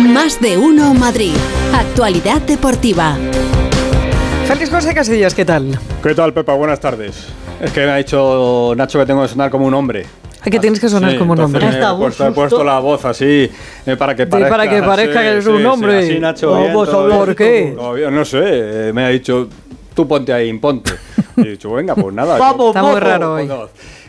Más de uno Madrid. Actualidad deportiva. Félix José Casillas, ¿qué tal? ¿Qué tal, Pepa? Buenas tardes. Es que me ha dicho Nacho que tengo que sonar como un hombre. ¿A que tienes que sonar Sí, como un hombre? he puesto, he puesto la voz así eh, para que parezca, para que parezca que eres un hombre. así, Nacho, No, bien, pues, todo ¿por bien, qué? no sé, eh, me ha dicho, tú ponte ahí, imponte. Y he dicho, venga, pues nada. Vamos, Está muy raro hoy. pongo.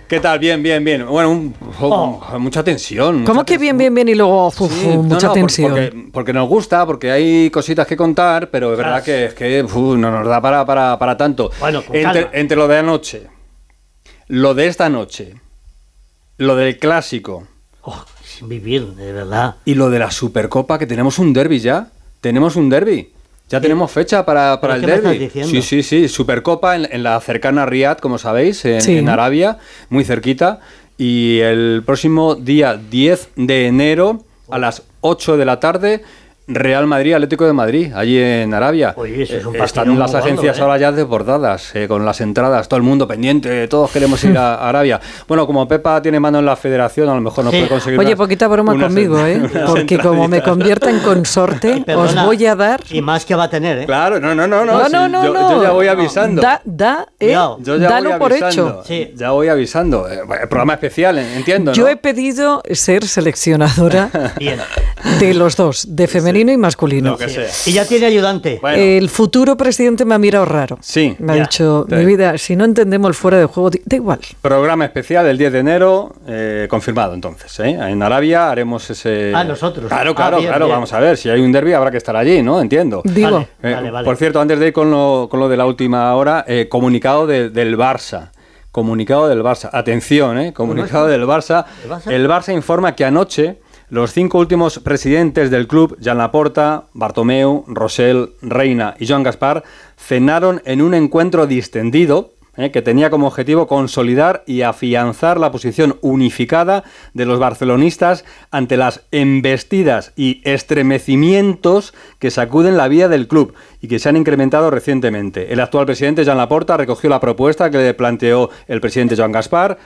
¿Qué tal? Bien, bien, bien. Bueno, un- oh, mucha tensión. ¿Cómo mucha que bien, bien, bien y luego uf, uf, Sí, no, mucha no, por- tensión? Porque, porque nos gusta, porque hay cositas que contar, pero es verdad que, es que uf, no nos da para, para, para tanto. Bueno, con entre, calma. entre lo de anoche, lo de esta noche, lo del clásico Oh, sin vivir, de verdad. y lo de la Supercopa, que tenemos un derby ya. Tenemos un derby. Ya tenemos fecha para, para el ¿Pero qué me derby. Sí, sí, sí. Supercopa en, en la cercana Riyadh, como sabéis, en, Sí. en Arabia, muy cerquita. Y el próximo día 10 de enero a las 8 de la tarde, Real Madrid, Atlético de Madrid, allí en Arabia. Oye, eso es un Eh, Están las agencias ¿eh? ahora ya desbordadas, eh, con las entradas, todo el mundo pendiente, todos queremos ir a Arabia. Bueno, como Pepa tiene mano en la federación, a lo mejor no Sí. puede conseguir Oye, unas- poquita broma conmigo, ¿eh? Porque como me convierta en consorte, os Perdona, voy a dar... Y más que va a tener, ¿eh? Claro, no, no, no, no. No, sí, no, no, yo, no. yo ya voy avisando. Da, da, eh, yo ya dalo voy por avisando. hecho. Sí. Ya voy avisando. Eh, bueno, programa especial, entiendo, Yo he pedido ser seleccionadora Bien. de los dos, de femenino y masculino. Lo que sea. Y ya tiene ayudante. Bueno. El futuro presidente me ha mirado raro. Sí. Me ha Ya. dicho, Sí. mi vida, si no entendemos el fuera de juego, da igual. Programa especial el 10 de enero, eh, confirmado entonces. ¿eh? En Arabia haremos ese. Ah, nosotros. Claro, Ah, claro, bien, claro. bien. Vamos a ver, si hay un derby habrá que estar allí, ¿no? Entiendo. Digo, Vale. Eh, vale. Por cierto, antes de ir con lo, con lo de la última hora, eh, comunicado de- del Barça. Comunicado del Barça. Atención, ¿eh? Comunicado del Barça. ¿El Barça? El Barça informa que anoche los cinco últimos presidentes del club, Jan Laporta, Bartomeu, Rosell, Reina y Joan Gaspar, cenaron en un encuentro distendido eh, que tenía como objetivo consolidar y afianzar la posición unificada de los barcelonistas ante las embestidas y estremecimientos que sacuden la vida del club y que se han incrementado recientemente. El actual presidente, Jean Laporta, recogió la propuesta que le planteó el presidente Joan Gaspar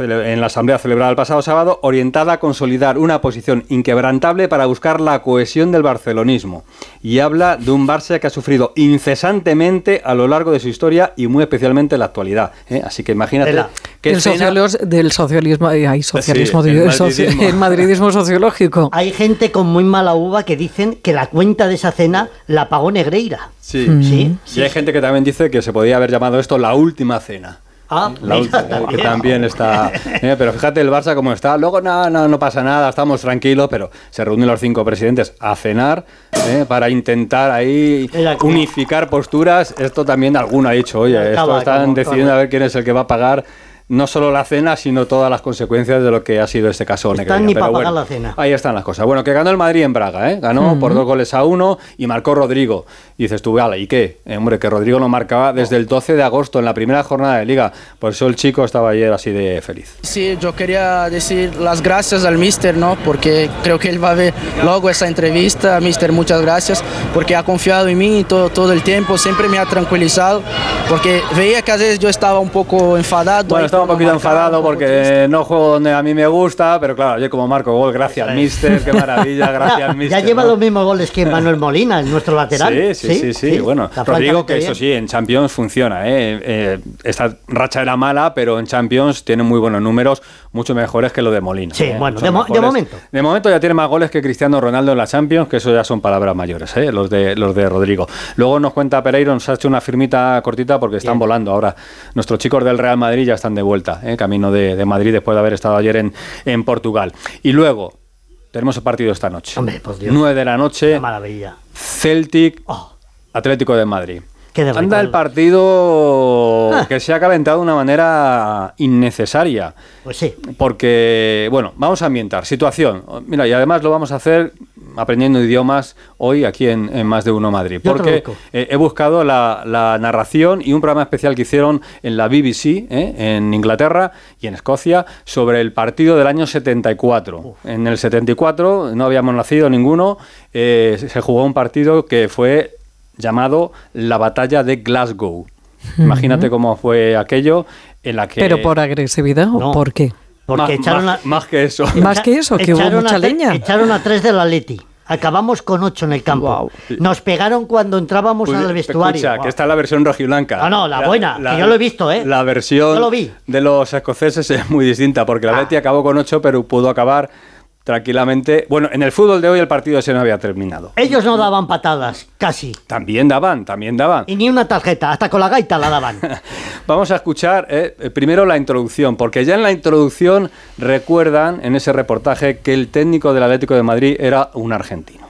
en la asamblea celebrada el pasado sábado, orientada a consolidar una posición inquebrantable para buscar la cohesión del barcelonismo. Y habla de un Barça que ha sufrido incesantemente a lo largo de su historia y muy especialmente en la actualidad. ¿eh? Así que imagínate qué del, cena- socialos- del socialismo, ay, ay, socialismo, Sí, el el, soci- madridismo. el madridismo sociológico. Hay gente con muy mala uva que dicen que la cuenta de esa cena la pagó Negreira. Sí. Sí. Y hay gente que también dice que se podía haber llamado esto la última cena. Ah, La última, que también. está. eh, pero fíjate el Barça cómo está. Luego no, no, no pasa nada, estamos tranquilos, pero se reúnen los cinco presidentes a cenar eh, para intentar ahí como- unificar posturas. Esto también alguno ha dicho, oye, esto están como- decidiendo a ver quién es el que va a pagar. No solo la cena, sino todas las consecuencias de lo que ha sido este caso Están ni Pero pa' pagar bueno, la cena. Ahí están las cosas. Bueno, que ganó el Madrid en Braga, ¿eh? Ganó por dos goles a uno y marcó Rodrigo. Y dices tú, vale, ¿y qué? Eh, hombre, que Rodrigo no marcaba desde el 12 de agosto, en la primera jornada de liga. Por eso el chico estaba ayer así de feliz. Sí, yo quería decir las gracias al mister, ¿no? Porque creo que él va a ver luego esa entrevista. Mister, muchas gracias, porque ha confiado en mí todo, todo el tiempo, siempre me ha tranquilizado, porque veía que a veces yo estaba un poco enfadado. Bueno, un poquito enfadado porque no juego donde a mí me gusta, pero claro, yo como marco gol, gracias mister, qué maravilla, gracias mister. ya lleva ¿no? los mismos goles que Manuel Molina, nuestro lateral. Sí, sí, sí, sí, bueno, Rodrigo que eso sí, en Champions funciona, ¿eh? Eh, esta racha era mala, pero en Champions tiene muy buenos números, mucho mejores que lo de Molina. Sí, ¿eh? bueno, de mo- de mejores. momento. De momento ya tiene más goles que Cristiano Ronaldo en la Champions, que eso ya son palabras mayores, los, de, los de Rodrigo. Luego nos cuenta Pereiro, nos ha hecho una firmita cortita porque están Bien. volando ahora. Nuestros chicos del Real Madrid ya están de vuelta, ¿eh? camino de, de Madrid después de haber estado ayer en, en Portugal. Y luego tenemos el partido esta noche. Hombre, por Dios. 9 de la noche. Qué maravilla. Celtic, Oh. Atlético de Madrid. Anda el partido Ah. que se ha calentado de una manera innecesaria. Pues sí. Porque, bueno, vamos a ambientar. Situación. Mira, y además lo vamos a hacer aprendiendo idiomas hoy aquí en, en Más de Uno Madrid. Yo Porque eh, he buscado la, la narración y un programa especial que hicieron en la BBC, eh, en Inglaterra y en Escocia, sobre el partido del año 74. En el 74 no habíamos nacido ninguno, eh, se jugó un partido que fue llamado la batalla de Glasgow. Imagínate cómo fue aquello en la que... ¿Pero por agresividad o No. por qué? Porque más, echaron más- a, más que eso. Más que eso, que hubo echaron mucha a tre- leña. Echaron a tres del Atleti. Acabamos con ocho en el campo. Nos pegaron cuando entrábamos Pues, al vestuario. Escucha, que está la versión rojiblanca. No, no, la buena, que yo lo he visto, ¿eh? La versión lo vi. de los escoceses es muy distinta, porque la Ah. Atleti acabó con 8, pero pudo acabar tranquilamente. Bueno, en el fútbol de hoy el partido ese no había terminado. Ellos no daban patadas, casi. También daban, también daban. Y ni una tarjeta, hasta con la gaita la daban. Vamos a escuchar eh, eh, primero la introducción, porque ya en la introducción recuerdan en ese reportaje que el técnico del Atlético de Madrid era un argentino.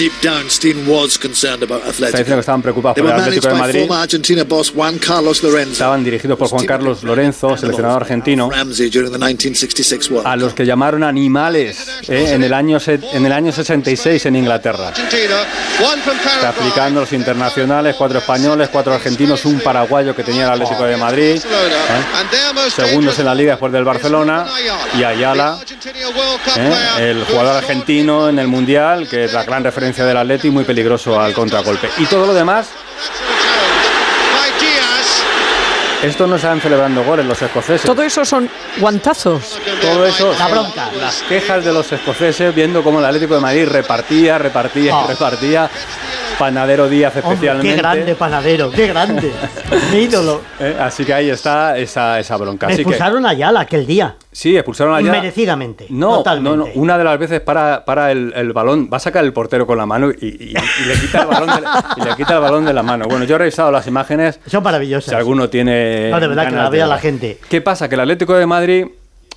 Deep down, Steen was concerned about Está diciendo que estaban preocupados por el Atlético de Madrid. former Argentina boss Juan Carlos Lorenzo. Estaban dirigidos por Juan Carlos Lorenzo, seleccionador argentino. Ramsey during the 1966 World a los que llamaron animales eh, en, el año en el año 66 en Inglaterra. Está explicando los internacionales, cuatro españoles, cuatro argentinos, un paraguayo que tenía el Atlético de Madrid, ¿eh? segundos en la liga después del Barcelona, y Ayala, ¿eh? el jugador argentino en el Mundial, que es la gran referencia del Atleti, muy peligroso al contragolpe. Y todo lo demás, estos no estaban celebrando goles, los escoceses. Todo eso son guantazos. Todo eso, La bronca. las quejas de los escoceses viendo cómo el Atlético de Madrid repartía, repartía, Ah. repartía. Panadero Díaz Hombre, especialmente. qué grande panadero, qué grande. Mi ídolo. Eh, así que ahí está esa, esa bronca. Me Así que, expulsaron a Ayala aquel día. Sí, expulsaron allá. Merecidamente. No, totalmente. no, no, una de las veces para, para el, el balón, va a sacar el portero con la mano y, y- y le quita el balón de la, y le quita el balón de la mano. Bueno, yo he revisado las imágenes. Son maravillosas. Si alguno tiene. No, de verdad, que la vea la gente. ¿Qué pasa? Que el Atlético de Madrid,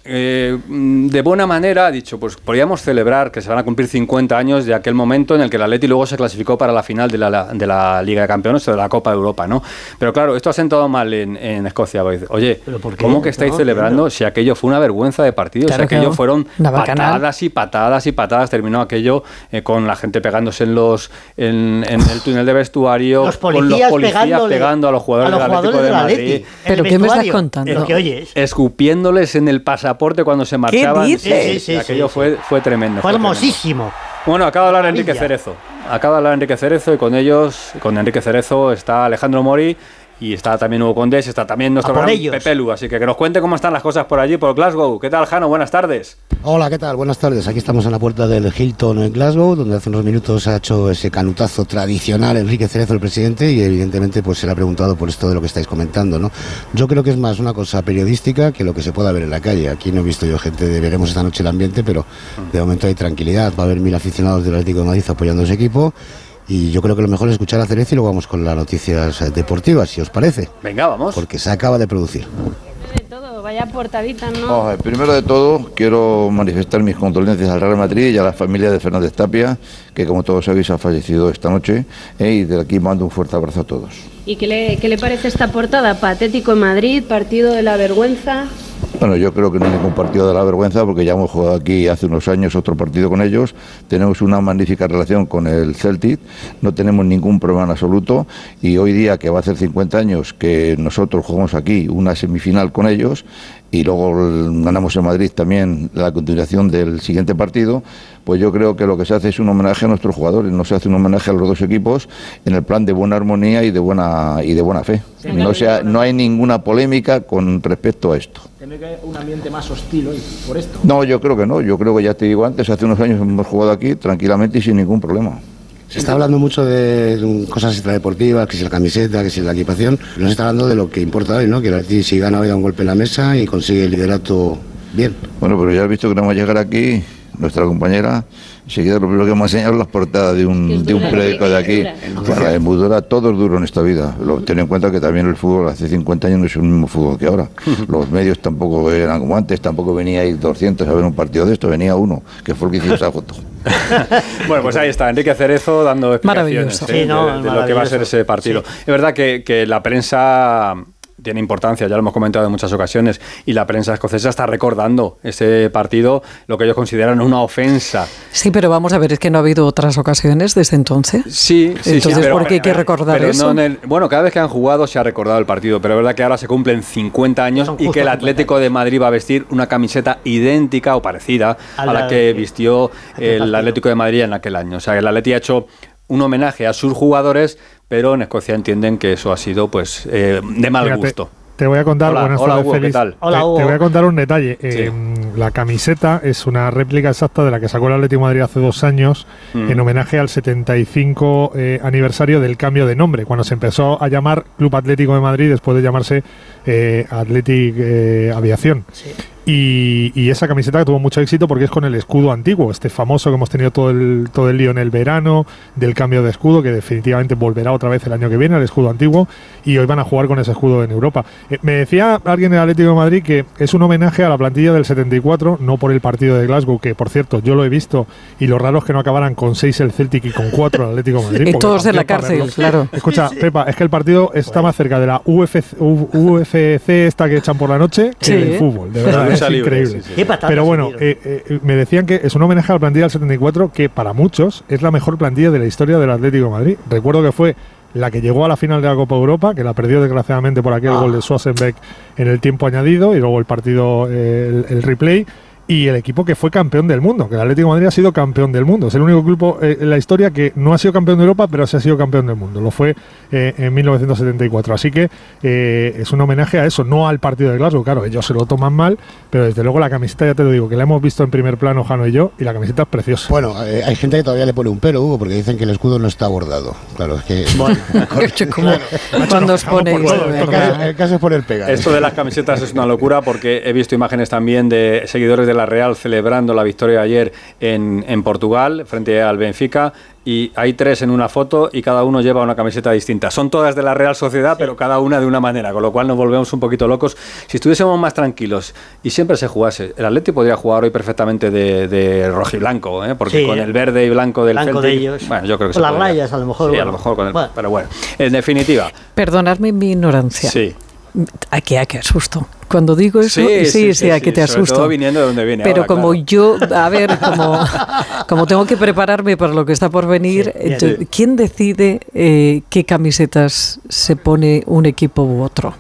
eh, mm, de buena manera, ha dicho, pues podríamos celebrar que se van a cumplir 50 años de aquel momento en el que el Atleti luego se clasificó para la final de la, de la Liga de Campeones o de la Copa de Europa, ¿no? Pero claro, esto ha sentado mal en, en Escocia. dice, Oye. ¿cómo que estáis No, celebrando si aquello fue una vergüenza de partido? Claro si que aquello no. fueron patadas y patadas y patadas. Terminó aquello eh, con la gente pegándose en los en, en el túnel de vestuario, Los con los policías, pegando a los jugadores, a los del Atlético jugadores de del Madrid. Atleti. ¿Pero qué me estás contando? Lo que oyes. escupiéndoles en el pasaporte cuando se marchaban. dices? Sí, sí, sí, aquello sí, fue, fue tremendo. Fue hermosísimo. Bueno, acaba de hablar Enrique. Cerezo. Acaba de hablar Enrique Cerezo y con ellos, con Enrique Cerezo, está Alejandro Mori y está también Hugo Condés, está también nuestro gran ellos. Pepe Lu. Así que que nos cuente cómo están las cosas por allí, por Glasgow. ¿Qué tal, Jano? Buenas tardes. Hola, ¿qué tal? Buenas tardes. Aquí estamos en la puerta del Hilton en Glasgow, donde hace unos minutos ha hecho ese canutazo tradicional Enrique Cerezo, el presidente, y evidentemente pues se le ha preguntado por esto de lo que estáis comentando, ¿no? Yo creo que es más una cosa periodística que lo que se pueda ver en la calle. Aquí no he visto yo gente, de, veremos esta noche el ambiente, pero de momento hay tranquilidad. Va a haber mil aficionados del Atlético de Madrid apoyando a ese equipo. Y yo creo que lo mejor es escuchar a Cerezo y luego vamos con las noticias eh, deportivas, si os parece, Venga, vamos. porque se acaba de producir. De todo, vaya portadita, ¿no? Vamos a ver, primero de todo, quiero manifestar mis condolencias al Real Madrid y a la familia de Fernández Tapia, que como todos sabéis ha fallecido esta noche, eh, y de aquí mando un fuerte abrazo a todos. ¿Y qué le, qué le parece esta portada? Patético en Madrid, partido de la vergüenza. Bueno, yo creo que no hay ningún partido de la vergüenza, porque ya hemos jugado aquí hace unos años otro partido con ellos, tenemos una magnífica relación con el Celtic, no tenemos ningún problema en absoluto, y hoy día, que va a hacer 50 años que nosotros jugamos aquí una semifinal con ellos, y luego ganamos en Madrid también la continuación del siguiente partido, pues yo creo que lo que se hace es un homenaje a nuestros jugadores, no se hace un homenaje a los dos equipos en el plan de buena armonía y de buena y de buena fe. No sea, no hay ninguna polémica con respecto a esto. ¿Tiene que un ambiente más hostil hoy por esto? No, yo creo que no. Yo creo que ya te digo antes, hace unos años hemos jugado aquí tranquilamente y sin ningún problema. Se está hablando mucho de cosas extradeportivas, que si la camiseta, que si la equipación. No se está hablando de lo que importa hoy, ¿no? Que el si gana hoy da un golpe en la mesa y consigue el liderato bien. Bueno, pero ya has visto que no vamos a llegar aquí, nuestra compañera, enseguida lo primero que vamos a enseñar es las portadas de un, de un periódico de que aquí. Bueno, es muy dura, todo es duro en esta vida. Lo, ten en cuenta que también el fútbol hace 50 años no es el mismo fútbol que ahora. Los medios tampoco eran como antes, tampoco venía ahí 200 a ver un partido de esto, venía uno, que fue el que hicimos esa foto. Bueno, pues ahí está, Enrique Cerezo dando explicaciones Maravilloso. ¿eh? Sí, no, de, de lo que va a ser ese partido. Sí. Es verdad que, que la prensa tiene importancia, ya lo hemos comentado en muchas ocasiones, y la prensa escocesa está recordando ese partido, lo que ellos consideran una ofensa. Sí, pero vamos a ver, es que no ha habido otras ocasiones desde entonces. Sí, sí, Entonces, sí, pero- ¿por qué hay que recordar pero eso? no en el- bueno, cada vez que han jugado se ha recordado el partido, pero es verdad que ahora se cumplen 50 años y que el 50 Atlético de Madrid va a vestir una camiseta idéntica o parecida a, A la, la que vistió el. Atlético de Madrid en aquel año. O sea, el Atleti ha hecho un homenaje a sus jugadores, pero en Escocia entienden que eso ha sido pues eh, de mal Fíjate, gusto. Te voy a contar, Hola, buenas hola, tardes, Hugo, ¿qué tal? Te- voy a contar un detalle. Sí. Eh, la camiseta es una réplica exacta de la que sacó el Atlético de Madrid hace dos años Mm. en homenaje al 75 eh, aniversario del cambio de nombre, cuando se empezó a llamar Club Atlético de Madrid después de llamarse eh, Athletic eh, Aviación. Y, y esa camiseta tuvo mucho éxito porque es con el escudo antiguo, este famoso que hemos tenido todo el, todo el lío en el verano, del cambio de escudo, que definitivamente volverá otra vez el año que viene, el escudo antiguo, y hoy van a jugar con ese escudo en Europa. Eh, me decía alguien del Atlético de Madrid que es un homenaje a la plantilla del 74, no por el partido de Glasgow, que por cierto yo lo he visto, y lo raro es que no acabaran con 6 el Celtic y con 4 el Atlético de Madrid. Y porque todos de la cárcel, verlo. claro. Escucha, Pepa, es que el partido está más cerca de la UFC, UFC esta que echan por la noche que Sí, del ¿eh? fútbol, de verdad, es increíble. sí, sí. Qué patadas Pero bueno, eh, eh, me decían que es un homenaje a la plantilla del 74 que para muchos es la mejor plantilla de la historia del Atlético de Madrid. Recuerdo que fue la que llegó a la final de la Copa Europa, que la perdió desgraciadamente por aquel Ah. gol de Schwarzenbeck en el tiempo añadido y luego el partido, eh, el, el replay. Y el equipo que fue campeón del mundo, que el Atlético de Madrid ha sido campeón del mundo. Es el único grupo eh, en la historia que no ha sido campeón de Europa, pero se ha sido campeón del mundo. Lo fue eh, en 1974. Así que eh, es un homenaje a eso, no al partido de Glasgow. Claro, ellos se lo toman mal, pero desde luego la camiseta, ya te lo digo, que la hemos visto en primer plano, Jano y yo, y la camiseta es preciosa. Bueno, eh, hay gente que todavía le pone un pero, Hugo, porque dicen que el escudo no está bordado. Claro, es que. Como cuando os ponéis. el caso es poner pega. Esto de las camisetas es una locura porque he visto imágenes también de seguidores de la Real celebrando la victoria de ayer en, en Portugal frente al Benfica y hay tres en una foto y cada uno lleva una camiseta distinta. Son todas de la Real Sociedad, pero cada una de una manera, con lo cual nos volvemos un poquito locos. Si estuviésemos más tranquilos y siempre se jugase, el Atlético podría jugar hoy perfectamente de, de rojiblanco, ¿eh? porque Sí, con ¿eh? el verde y blanco del Blanco Celtic, de ellos. bueno, yo creo que O se las podría. rayas, a lo mejor, Sí, a bueno. lo mejor con el- Bueno. pero bueno, en definitiva, Perdonadme mi ignorancia. sí. Aquí, a qué asusto. Cuando digo eso, sí, sí, sí, a que sí, te sobre asusto. todo viniendo de donde viene Pero ahora, como claro. yo, a ver, como, como tengo que prepararme para lo que está por venir, Sí, Sí. ¿quién decide eh, qué camisetas se pone un equipo u otro?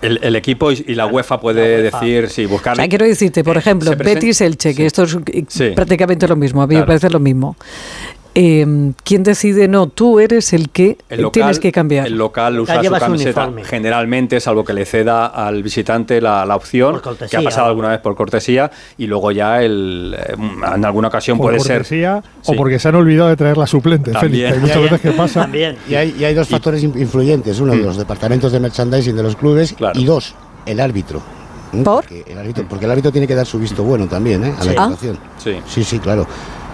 El, el equipo y, la UEFA puede UEFA. decir, sí, buscar. O sea, quiero decirte, por ejemplo, se presen- Betis Elche, que Sí. esto es eh, Sí. prácticamente lo mismo, a mí Claro. me parece lo mismo. Eh, ¿Quién decide? No, tú eres el que El local, tienes que cambiar. El local usa su camiseta uniforme. generalmente, salvo que le ceda al visitante la, la opción, Por que ha pasado alguna vez por cortesía, y luego ya el, eh, en alguna ocasión por puede ser. cortesía Sí. o porque se han olvidado de traer la suplente, También. Félix. Hay muchas Ya, ya. veces que pasa. También. Y hay, y hay dos factores in- influyentes: uno, de los departamentos de merchandising de los clubes, Claro. y dos, el árbitro. ¿Mm? ¿Por? Porque el árbitro, porque el árbitro tiene que dar su visto bueno también ¿eh? a la Sí. Ah. Sí, sí, claro.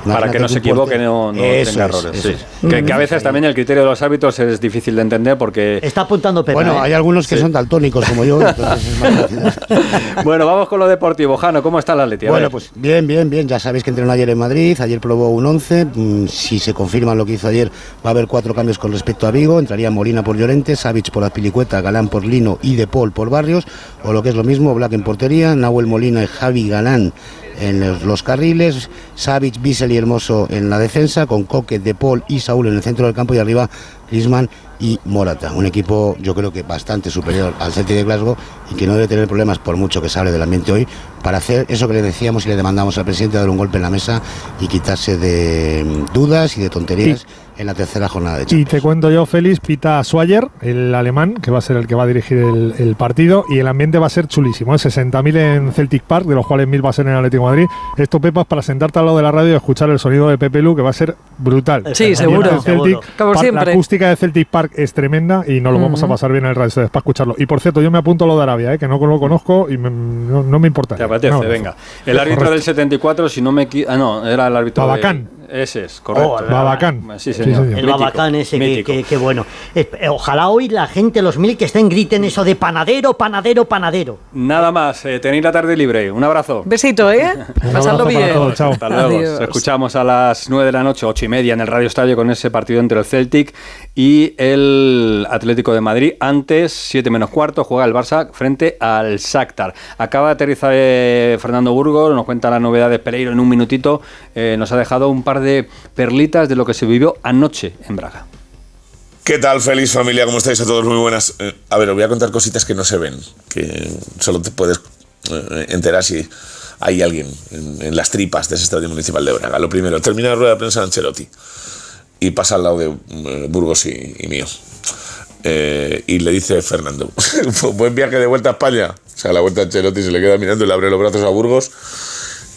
Para que no se equivoque, no, no Eso tenga es, errores. eso sí. es. Que, que a veces también el criterio de los árbitros es difícil de entender porque. Está apuntando Pepe. Bueno, ¿eh? hay algunos que Sí. son daltónicos como yo. Bueno, vamos con lo deportivo. Jano, ¿cómo está la Atleti? Bueno, pues bien, bien, bien. Ya sabéis que entrenó ayer en Madrid. Ayer probó un 11. Mm, Si se confirma lo que hizo ayer, va a haber cuatro cambios con respecto a Vigo. Entraría Molina por Llorente, Savic por Azpilicueta, Galán por Lino y De Paul por Barrios. O lo que es lo mismo, Black en portería, Nahuel Molina y Javi Galán en los, carriles, Savic, Bissell y Hermoso en la defensa, con Coque, De Paul y Saúl en el centro del campo y arriba Griezmann y Morata. Un equipo yo creo que bastante superior al Celtic de Glasgow y que no debe tener problemas por mucho que se hable del ambiente hoy para hacer eso que le decíamos y le demandamos al presidente, dar un golpe en la mesa y quitarse de mm, dudas y de tonterías en la tercera jornada de Y Champions. te cuento yo, Félix, pita Swagger, el alemán, que va a ser el que va a dirigir el, el partido, y el ambiente va a ser chulísimo. ¿eh? 60.000 en Celtic Park, de los cuales 1.000 va a ser en el Atlético de Madrid. Esto, Pepa, es para sentarte al lado de la radio y escuchar el sonido de Pepe Lu, que va a ser brutal. Sí, El seguro. ambiente del Celtic Seguro. Como Park, siempre. La acústica de Celtic Park es tremenda y nos lo vamos a pasar bien en el radio para escucharlo. Y por cierto, yo me apunto a lo de Arabia, ¿eh? que no lo conozco y me- no, no me importa. Te apetece, No, no. venga. El árbitro Correcto. del 74, si no me Ah, no, era el árbitro. Babacán. Ese es, correcto. Oh, Babacán. Sí, Sí, señor. señor. El Mítico, babacán ese, que, que- que bueno. Eh, Ojalá hoy la gente, los mil que estén, griten eso de panadero, panadero, panadero. Nada más, eh, tenéis la tarde libre. Un abrazo. Besito, ¿eh? Pasadlo bien. todos, chao. Hasta luego. Adiós. Escuchamos a las 9 de la noche, 8 y media en el Radio Estadio con ese partido entre el Celtic y el Atlético de Madrid. Antes, 7 menos cuarto, juega el Barça frente al Shakhtar. Acaba de aterrizar eh, Fernando Burgos, nos cuenta las novedades Pereiro en un minutito. Eh, nos ha dejado un par de perlitas de lo que se vivió anoche en Braga. ¿Qué tal, feliz familia? ¿Cómo estáis a todos? Muy buenas. Eh, a ver, os voy a contar cositas que no se ven, que solo te puedes eh, enterar si hay alguien en, en las tripas de ese estadio municipal de Braga. Lo primero, termina la rueda de prensa de Ancelotti y pasa al lado de eh, Burgos y, y mío. Eh, y le dice Fernando, buen viaje de vuelta a España. O sea, la vuelta a Ancelotti se le queda mirando y le abre los brazos a Burgos.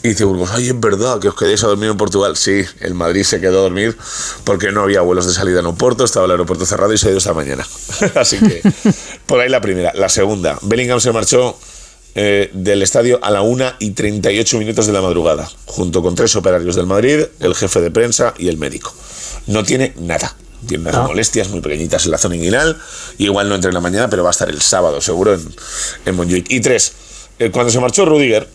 Y dice Burgos, ay, es verdad que os quedéis a dormir en Portugal. Sí, el Madrid se quedó a dormir porque no había vuelos de salida en Oporto, estaba el aeropuerto cerrado y se ha ido esta mañana. Así que, por ahí la primera. La segunda, Bellingham se marchó eh, del estadio a la 1 y 38 minutos de la madrugada, junto con tres operarios del Madrid, el jefe de prensa y el médico. No tiene nada. Tiene unas molestias muy pequeñitas en la zona inguinal. Y igual no entra en la mañana, pero va a estar el sábado seguro en, en Montjuic. Y tres, eh, cuando se marchó Rudiger,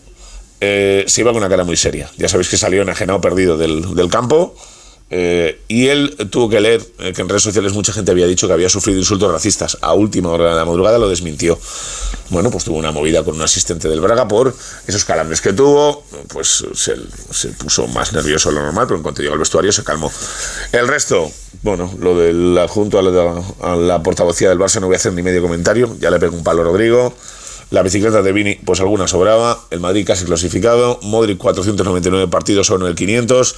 eh, se iba con una cara muy seria. Ya sabéis que salió enajenado perdido del, del campo. eh, y él tuvo que leer eh, que en redes sociales mucha gente había dicho que había sufrido insultos racistas. A última hora de la madrugada lo desmintió. Bueno, pues tuvo una movida con un asistente del Braga por esos calambres que tuvo. Pues se, se puso más nervioso de lo normal, pero en cuanto llegó al vestuario se calmó. El resto, bueno, lo del adjunto a la, a portavocía del Barça no voy a hacer ni medio comentario. Ya le pego un palo a Rodrigo. La bicicleta de Vini, pues alguna sobraba. El Madrid casi clasificado. Modric 499 partidos, son el 500.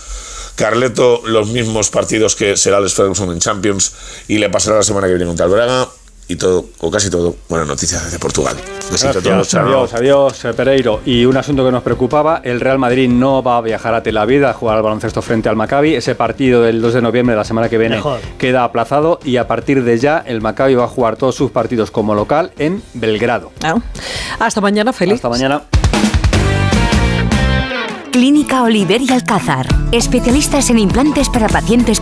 Carleto los mismos partidos que será Alex Ferguson en Champions y le pasará la semana que viene contra el Braga. Y todo, o casi todo, buenas noticias desde Portugal. Besito a todos, adiós, adiós, eh, Pereiro. Y un asunto que nos preocupaba, el Real Madrid no va a viajar a Tel Aviv a jugar al baloncesto frente al Maccabi. Ese partido del 2 de noviembre de la semana que viene Mejor. queda aplazado y a partir de ya el Maccabi va a jugar todos sus partidos como local en Belgrado. Ah. Hasta mañana, Félix. Hasta mañana. Clínica Oliver y Alcázar. Especialistas en implantes para pacientes